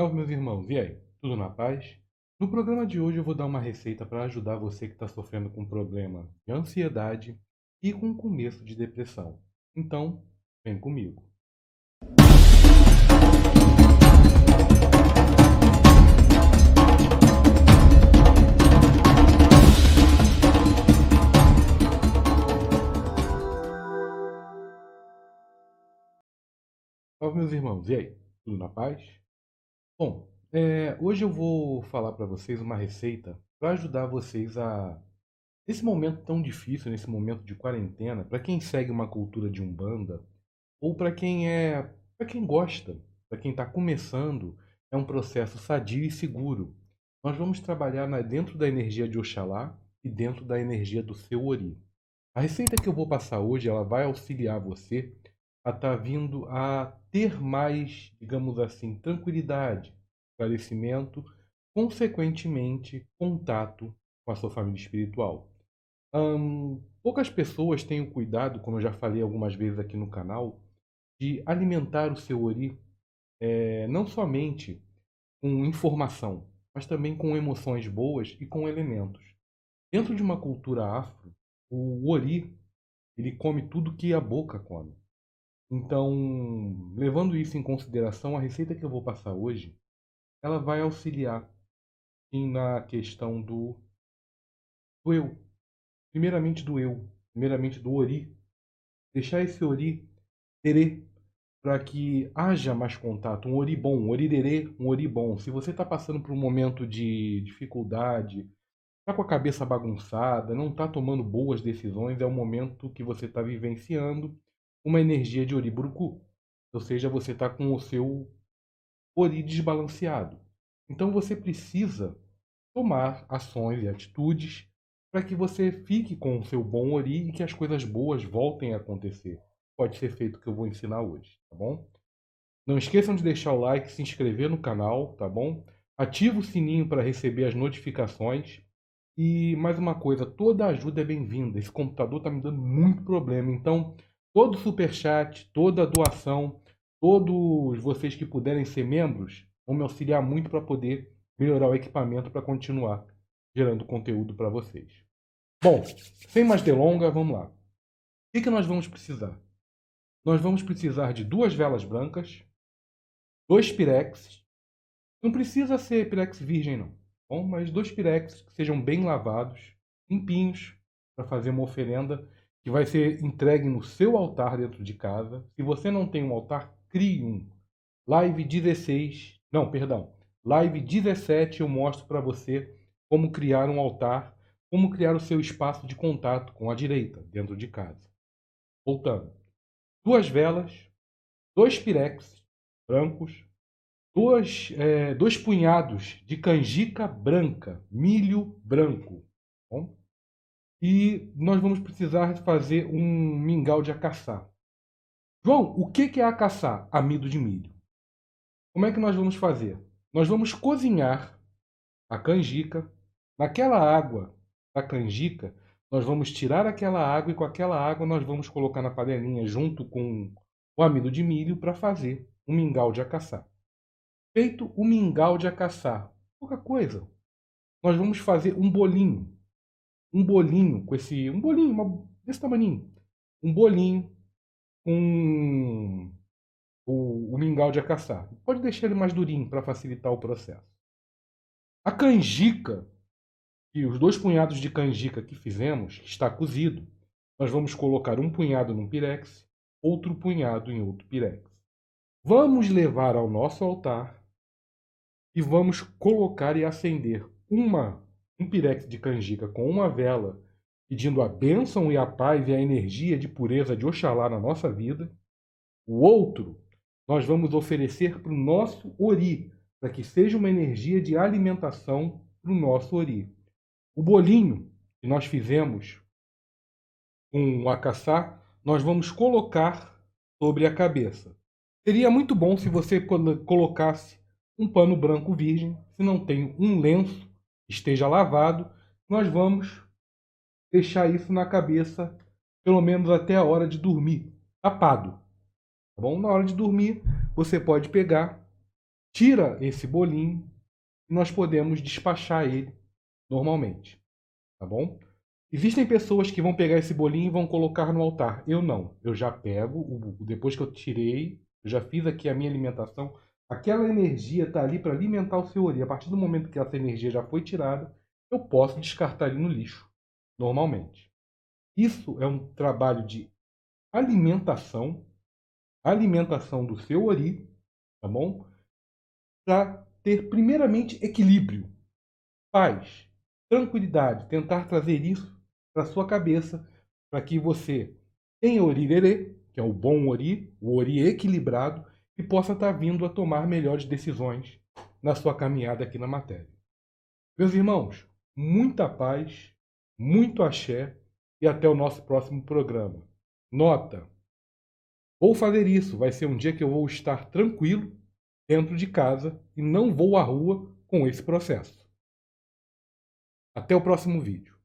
Salve, meus irmãos, e aí? Tudo na paz? No programa de hoje eu vou dar uma receita para ajudar você que está sofrendo com problema de ansiedade e com começo de depressão. Então, vem comigo. Salve, meus irmãos, e aí? Tudo na paz? Bom, é, hoje eu vou falar para vocês uma receita para ajudar vocês a, nesse momento tão difícil, nesse momento de quarentena, para quem segue uma cultura de umbanda ou para quem é, para quem gosta, para quem está começando, é um processo sadio e seguro. Nós vamos trabalhar na, dentro da energia de Oxalá e dentro da energia do seu Ori. A receita que eu vou passar hoje, ela vai auxiliar você a estar tá vindo a ter mais, digamos assim, tranquilidade, esclarecimento, consequentemente, contato com a sua família espiritual. Hum, poucas pessoas têm o cuidado, como eu já falei algumas vezes aqui no canal, de alimentar o seu ori é, não somente com informação, mas também com emoções boas e com elementos. Dentro de uma cultura afro, o ori ele come tudo que a boca come. Então, levando isso em consideração, a receita que eu vou passar hoje, ela vai auxiliar na questão do, do eu. Primeiramente do eu, primeiramente do ori. Deixar esse ori terê para que haja mais contato, um ori bom, um derê, um ori bom. Se você está passando por um momento de dificuldade, está com a cabeça bagunçada, não está tomando boas decisões, é o momento que você está vivenciando uma energia de Oriburuku. Ou seja, você está com o seu Ori desbalanceado. Então você precisa tomar ações e atitudes para que você fique com o seu bom Ori e que as coisas boas voltem a acontecer. Pode ser feito o que eu vou ensinar hoje, tá bom? Não esqueçam de deixar o like, se inscrever no canal, tá bom? Ativa o sininho para receber as notificações. E mais uma coisa, toda ajuda é bem-vinda. Esse computador está me dando muito problema, então todo superchat, toda doação, todos vocês que puderem ser membros, vão me auxiliar muito para poder melhorar o equipamento para continuar gerando conteúdo para vocês. Bom, sem mais delongas, vamos lá. O que, que nós vamos precisar? Nós vamos precisar de duas velas brancas, dois pirex. Não precisa ser pirex virgem, não. Bom, mas dois pirex que sejam bem lavados, limpinhos, para fazer uma oferenda que vai ser entregue no seu altar dentro de casa. Se você não tem um altar, crie um. Live 16, não, perdão. Live 17 eu mostro para você como criar um altar, como criar o seu espaço de contato com a direita dentro de casa. Voltando. Duas velas, dois pirex brancos, dois, é, dois punhados de canjica branca, milho branco. Bom? E nós vamos precisar fazer um mingau de acaçá. João, o que é acaçá? Amido de milho. Como é que nós vamos fazer? Nós vamos cozinhar a canjica. Naquela água da canjica, nós vamos tirar aquela água e com aquela água nós vamos colocar na panelinha junto com o amido de milho para fazer um mingau de acaçá. Feito o mingau de acaçá, pouca coisa. Nós vamos fazer um bolinho um bolinho com esse. Um bolinho, uma, desse tamanho. Um bolinho com o, o mingau de acaçar. Pode deixar ele mais durinho para facilitar o processo. A canjica, e os dois punhados de canjica que fizemos, que está cozido, nós vamos colocar um punhado num pirex, outro punhado em outro pirex. Vamos levar ao nosso altar e vamos colocar e acender uma um pirex de canjica com uma vela, pedindo a bênção e a paz e a energia de pureza de Oxalá na nossa vida. O outro, nós vamos oferecer para o nosso Ori, para que seja uma energia de alimentação para o nosso Ori. O bolinho que nós fizemos com o acaçá, nós vamos colocar sobre a cabeça. Seria muito bom se você colocasse um pano branco virgem, se não tem um lenço esteja lavado, nós vamos deixar isso na cabeça pelo menos até a hora de dormir, tapado. Tá bom? Na hora de dormir, você pode pegar tira esse bolinho e nós podemos despachar ele normalmente, tá bom? Existem pessoas que vão pegar esse bolinho e vão colocar no altar. Eu não. Eu já pego, depois que eu tirei, eu já fiz aqui a minha alimentação. Aquela energia está ali para alimentar o seu ori. A partir do momento que essa energia já foi tirada, eu posso descartar ele no lixo, normalmente. Isso é um trabalho de alimentação, alimentação do seu ori, tá bom? Para ter primeiramente equilíbrio, paz, tranquilidade, tentar trazer isso para sua cabeça, para que você tenha orirerê, que é o bom ori, o ori equilibrado, e possa estar tá vindo a tomar melhores decisões na sua caminhada aqui na matéria. Meus irmãos, muita paz, muito axé e até o nosso próximo programa. Nota: vou fazer isso, vai ser um dia que eu vou estar tranquilo dentro de casa e não vou à rua com esse processo. Até o próximo vídeo.